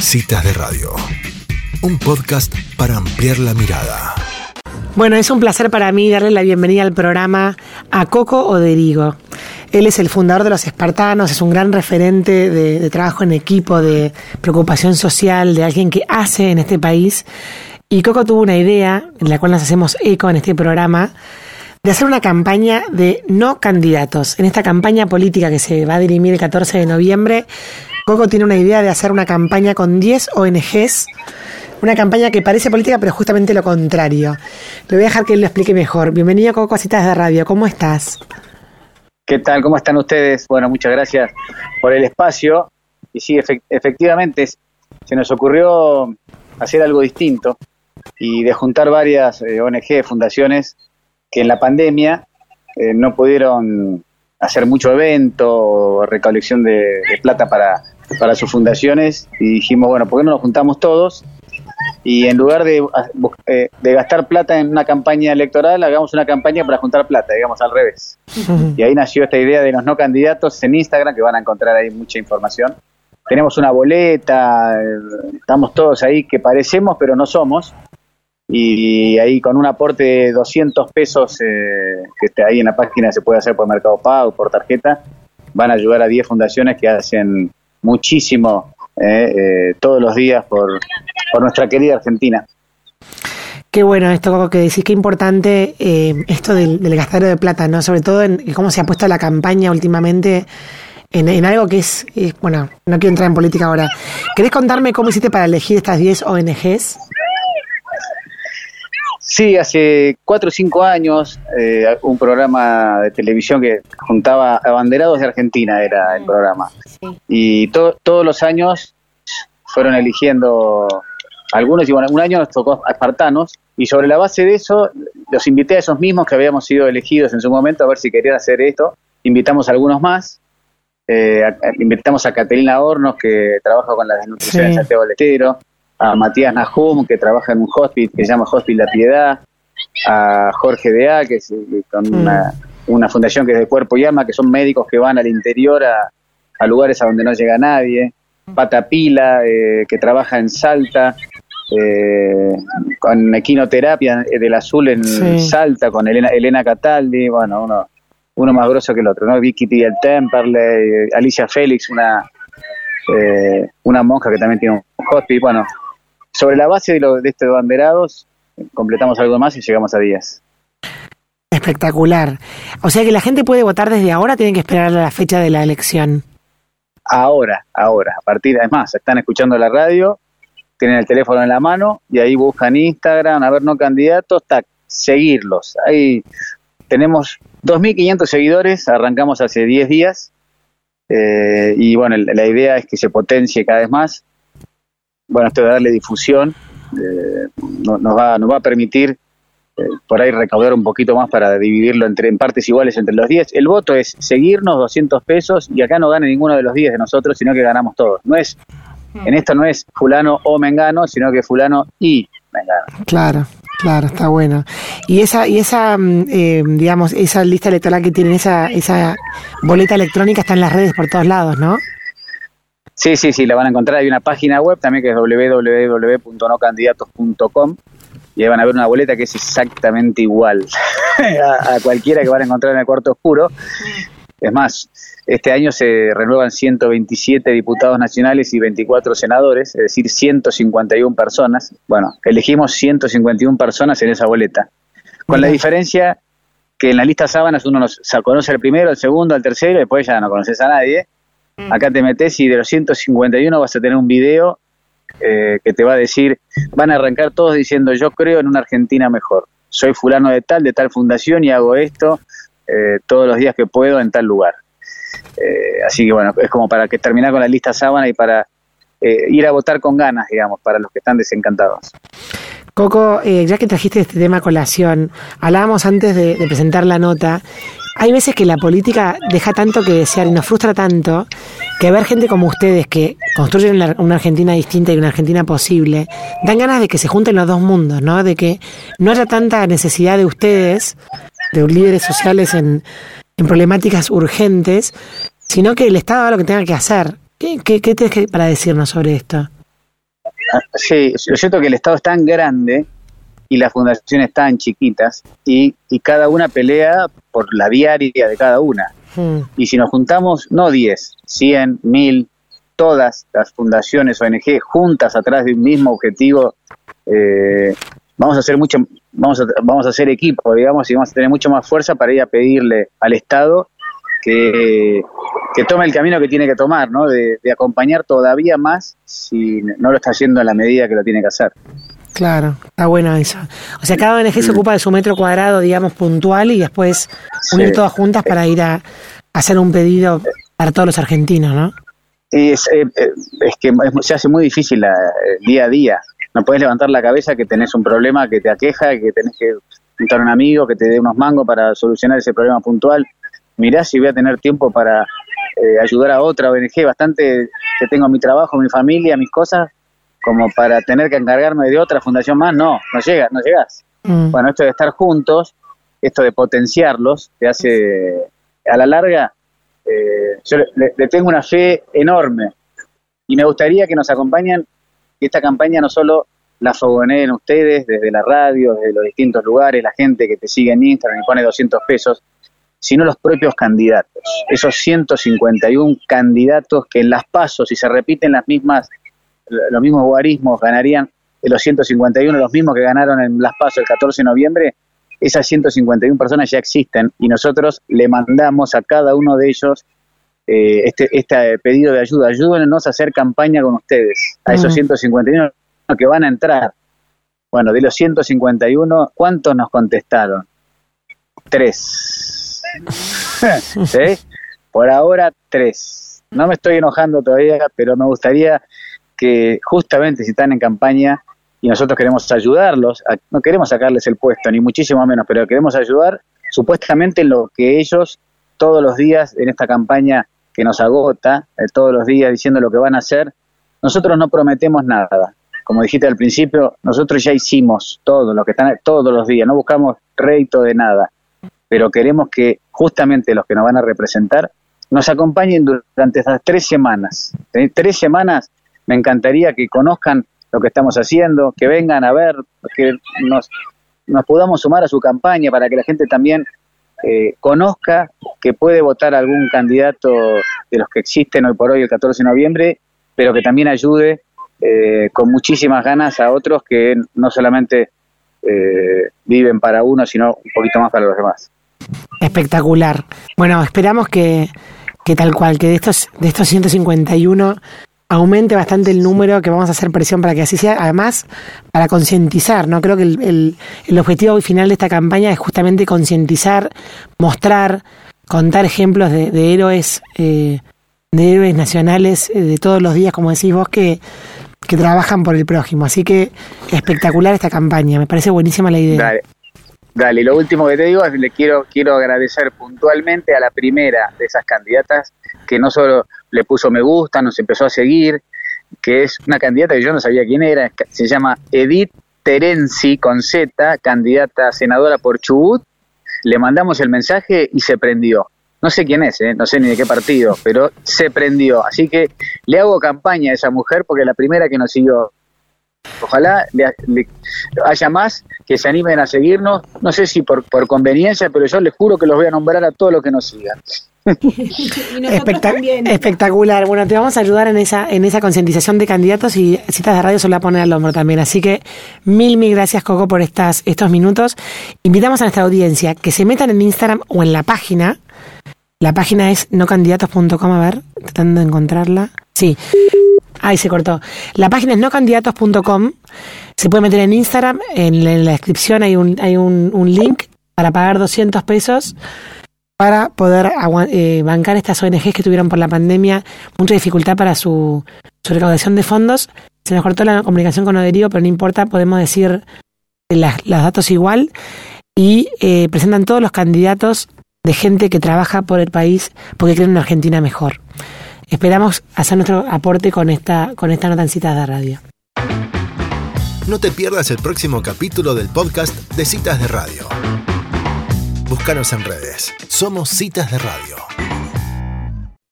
Citas de Radio, un podcast para ampliar la mirada. Bueno, es un placer para mí darle la bienvenida al programa a Coco Oderigo. Él es el fundador de los Espartanos, es un gran referente de, trabajo en equipo, de preocupación social, de alguien que hace en este país. Y Coco tuvo una idea, en la cual nos hacemos eco en este programa, de hacer una campaña de no candidatos. En esta campaña política que se va a dirimir el 14 de noviembre, Coco tiene una idea de hacer una campaña con 10 ONGs, una campaña que parece política, pero justamente lo contrario. Le voy a dejar que él lo explique mejor. Bienvenido, Coco, a Citas de Radio. ¿Cómo estás? ¿Qué tal? ¿Cómo están ustedes? Bueno, muchas gracias por el espacio. Y sí, efect efectivamente, se nos ocurrió hacer algo distinto y de juntar varias eh, ONG, fundaciones, que en la pandemia eh, no pudieron hacer mucho evento o recolección de plata para para sus fundaciones y dijimos, bueno, ¿por qué no nos juntamos todos? Y en lugar de, eh, de gastar plata en una campaña electoral, hagamos una campaña para juntar plata, digamos al revés. Y ahí nació esta idea de los no candidatos en Instagram, que van a encontrar ahí mucha información. Tenemos una boleta, estamos todos ahí que parecemos, pero no somos. Y ahí con un aporte de 200 pesos, eh, que está ahí en la página se puede hacer por Mercado Pago, por tarjeta, van a ayudar a 10 fundaciones que hacen muchísimo eh, eh, todos los días por, por nuestra querida Argentina. Qué bueno esto que decís, qué importante eh, esto del, del gastadero de plata, ¿no? Sobre todo en cómo se ha puesto la campaña últimamente en, en algo que es, es, bueno, no quiero entrar en política ahora. ¿Querés contarme cómo hiciste para elegir estas 10 ONGs? Sí, hace cuatro o cinco años, eh, un programa de televisión que juntaba abanderados de Argentina, era el programa. Sí. Y to todos los años fueron eligiendo algunos, y bueno, un año nos tocó a espartanos, y sobre la base de eso, los invité a esos mismos que habíamos sido elegidos en su momento a ver si querían hacer esto. Invitamos a algunos más. Eh, a, invitamos a Catalina Hornos, que trabaja con la desnutrición sí. en Santiago del Estero a Matías Nahum, que trabaja en un hospital que se llama Hospital La Piedad, a Jorge Dea, que es con mm. una, una, fundación que es de Cuerpo y Alma, que son médicos que van al interior a, a lugares a donde no llega nadie, Pata Pila, eh, que trabaja en Salta, eh, con equinoterapia del azul en sí. Salta, con Elena, Elena Cataldi, bueno, uno, uno más grosso que el otro, ¿no? Vicky T. el Temperley, Alicia Félix, una, eh, una monja que también tiene un hospital, bueno, sobre la base de, lo, de estos banderados, completamos algo más y llegamos a 10. Espectacular. O sea que la gente puede votar desde ahora, tienen que esperar a la fecha de la elección. Ahora, ahora, a partir, además, están escuchando la radio, tienen el teléfono en la mano y ahí buscan Instagram, a ver no candidatos, tac, seguirlos. Ahí tenemos 2.500 seguidores, arrancamos hace 10 días eh, y bueno, la idea es que se potencie cada vez más bueno, esto de darle difusión eh, no, nos, va, nos va a permitir eh, por ahí recaudar un poquito más para dividirlo entre, en partes iguales entre los 10. El voto es seguirnos 200 pesos y acá no gana ninguno de los 10 de nosotros, sino que ganamos todos. No es, en esto no es fulano o mengano, sino que fulano y mengano. Claro. Claro, está bueno. Y esa, y esa, eh, digamos, esa lista electoral que tienen, esa, esa boleta electrónica está en las redes por todos lados, ¿no? Sí, sí, sí, la van a encontrar. Hay una página web también que es www.nocandidatos.com y ahí van a ver una boleta que es exactamente igual a, a, cualquiera que van a encontrar en el cuarto oscuro. Es más, este año se renuevan 127 diputados nacionales y 24 senadores, es decir, 151 personas. Bueno, elegimos 151 personas en esa boleta. Con la diferencia que en la lista sábanas uno nos conoce al primero, al segundo, al tercero, y después ya no conoces a nadie. Acá te metes y de los 151 vas a tener un video eh, que te va a decir, van a arrancar todos diciendo yo creo en una Argentina mejor. Soy fulano de tal, de tal fundación y hago esto eh, todos los días que puedo en tal lugar. Eh, así que bueno, es como para que terminar con la lista sábana y para eh, ir a votar con ganas, digamos, para los que están desencantados. Coco, eh, ya que trajiste este tema a colación, hablábamos antes de, de, presentar la nota, hay veces que la política deja tanto que desear y nos frustra tanto que ver gente como ustedes que construyen una, Argentina distinta y una Argentina posible, dan ganas de que se junten los dos mundos, ¿no? De que no haya tanta necesidad de ustedes, de líderes sociales en, en problemáticas urgentes, sino que el Estado haga lo que tenga que hacer. ¿Qué, qué, qué tienes que, para decirnos sobre esto? ah, sí, lo cierto es que el Estado es tan grande y las fundaciones tan chiquitas y, y cada una pelea por la diaria de cada una. Mm. Y si nos juntamos, no 10, 100, 1000, todas las fundaciones ONG juntas atrás de un mismo objetivo, eh, vamos a hacer mucho, vamos a, vamos a hacer equipo, digamos, y vamos a tener mucho más fuerza para ir a pedirle al Estado que, que tome el camino que tiene que tomar, ¿no? De, de acompañar todavía más si no lo está haciendo en la medida que lo tiene que hacer. Claro, está bueno eso. O sea, cada ONG se ocupa de su metro cuadrado, digamos, puntual y después unir Sí. todas juntas para ir a, a hacer un pedido para todos los argentinos, ¿no? Y es, eh, eh, es que es- se hace muy difícil la- el día a día. No puedes levantar la cabeza que tenés un problema que te aqueja, que tenés que juntar a un amigo que te dé unos mangos para solucionar ese problema puntual. Mirá si voy a tener tiempo para eh, ayudar a otra ONG, bastante que tengo mi trabajo, mi familia, mis cosas, como para tener que encargarme de otra fundación más. No, no llegas, no llegás. Mm. Bueno, esto de estar juntos, esto de potenciarlos, te hace, a la larga, eh, yo le, le tengo una fe enorme y me gustaría que nos acompañen, que esta campaña no solo la fogoneen ustedes desde la radio, desde los distintos lugares, la gente que te sigue en Instagram y pone 200 pesos, sino los propios candidatos, esos 151 candidatos que en las pasos, si se repiten las mismas, los mismos guarismos, ganarían de los 151, los mismos que ganaron en las pasos el 14 de noviembre, esas 151 personas ya existen y nosotros le mandamos a cada uno de ellos eh, este, este pedido de ayuda. Ayúdenos a hacer campaña con ustedes, a esos Mm. 151 que van a entrar. Bueno, de los 151, ¿cuántos nos contestaron? Tres. ¿Sí? Por ahora, tres. No me estoy enojando todavía, pero me gustaría que justamente si están en campaña y nosotros queremos ayudarlos, no queremos sacarles el puesto, ni muchísimo menos, pero queremos ayudar supuestamente en lo que ellos todos los días en esta campaña que nos agota, eh, todos los días diciendo lo que van a hacer, nosotros no prometemos nada. Como dijiste al principio, nosotros ya hicimos todo lo que están todos los días, no buscamos rédito de nada, pero queremos que justamente los que nos van a representar nos acompañen durante estas tres semanas. Tres semanas me encantaría que conozcan lo que estamos haciendo, que vengan a ver, que nos, podamos sumar a su campaña para que la gente también eh, conozca que puede votar algún candidato de los que existen hoy por hoy el 14 de noviembre, pero que también ayude eh, con muchísimas ganas a otros que no solamente eh, viven para uno, sino un poquito más para los demás. Espectacular. Bueno, esperamos que, que tal cual, que de estos, de estos 151 aumente bastante el número, que vamos a hacer presión para que así sea, además para concientizar, ¿no? Creo que el, el- el objetivo final de esta campaña es justamente concientizar, mostrar, contar ejemplos de, de héroes, eh, de héroes nacionales eh, de todos los días, como decís vos, que, que trabajan por el prójimo. Así que espectacular esta campaña, me parece buenísima la idea. Dale, y lo último que te digo es le quiero quiero agradecer puntualmente a la primera de esas candidatas que no solo le puso me gusta, nos empezó a seguir, que es una candidata que yo no sabía quién era, se llama Edith Terenzi con Z, candidata a senadora por Chubut. Le mandamos el mensaje y se prendió. No sé quién es, ¿eh? no sé ni de qué partido, pero se prendió. Así que le hago campaña a esa mujer porque la primera que nos siguió. Ojalá le- le- haya más que se animen a seguirnos. No sé si por, por conveniencia, pero yo les juro que los voy a nombrar a todos los que nos sigan. Espectac- también. Espectacular. Bueno, te vamos a ayudar en esa, en esa concientización de candidatos y citas de radio se lo va a poner al hombro también. Así que mil, mil gracias, Coco, por estas, estos minutos. Invitamos a nuestra audiencia que se metan en Instagram o en la página. La página es nocandidatos.com, a ver, tratando de encontrarla. Sí. Ahí se cortó. La página es nocandidatos.com. Se puede meter en Instagram. En la, descripción hay un, hay un, un link para pagar 200 pesos para poder eh, bancar estas ONGs que tuvieron por la pandemia mucha dificultad para su, su recaudación de fondos. Se nos cortó la comunicación con Oderigo, pero no importa, podemos decir las- los datos igual. Y eh, presentan todos los candidatos de gente que trabaja por el país porque creen una Argentina mejor. Esperamos hacer nuestro aporte con esta, con esta nota en citas de radio. No te pierdas el próximo capítulo del podcast de Citas de Radio. Búscanos en redes. Somos Citas de Radio.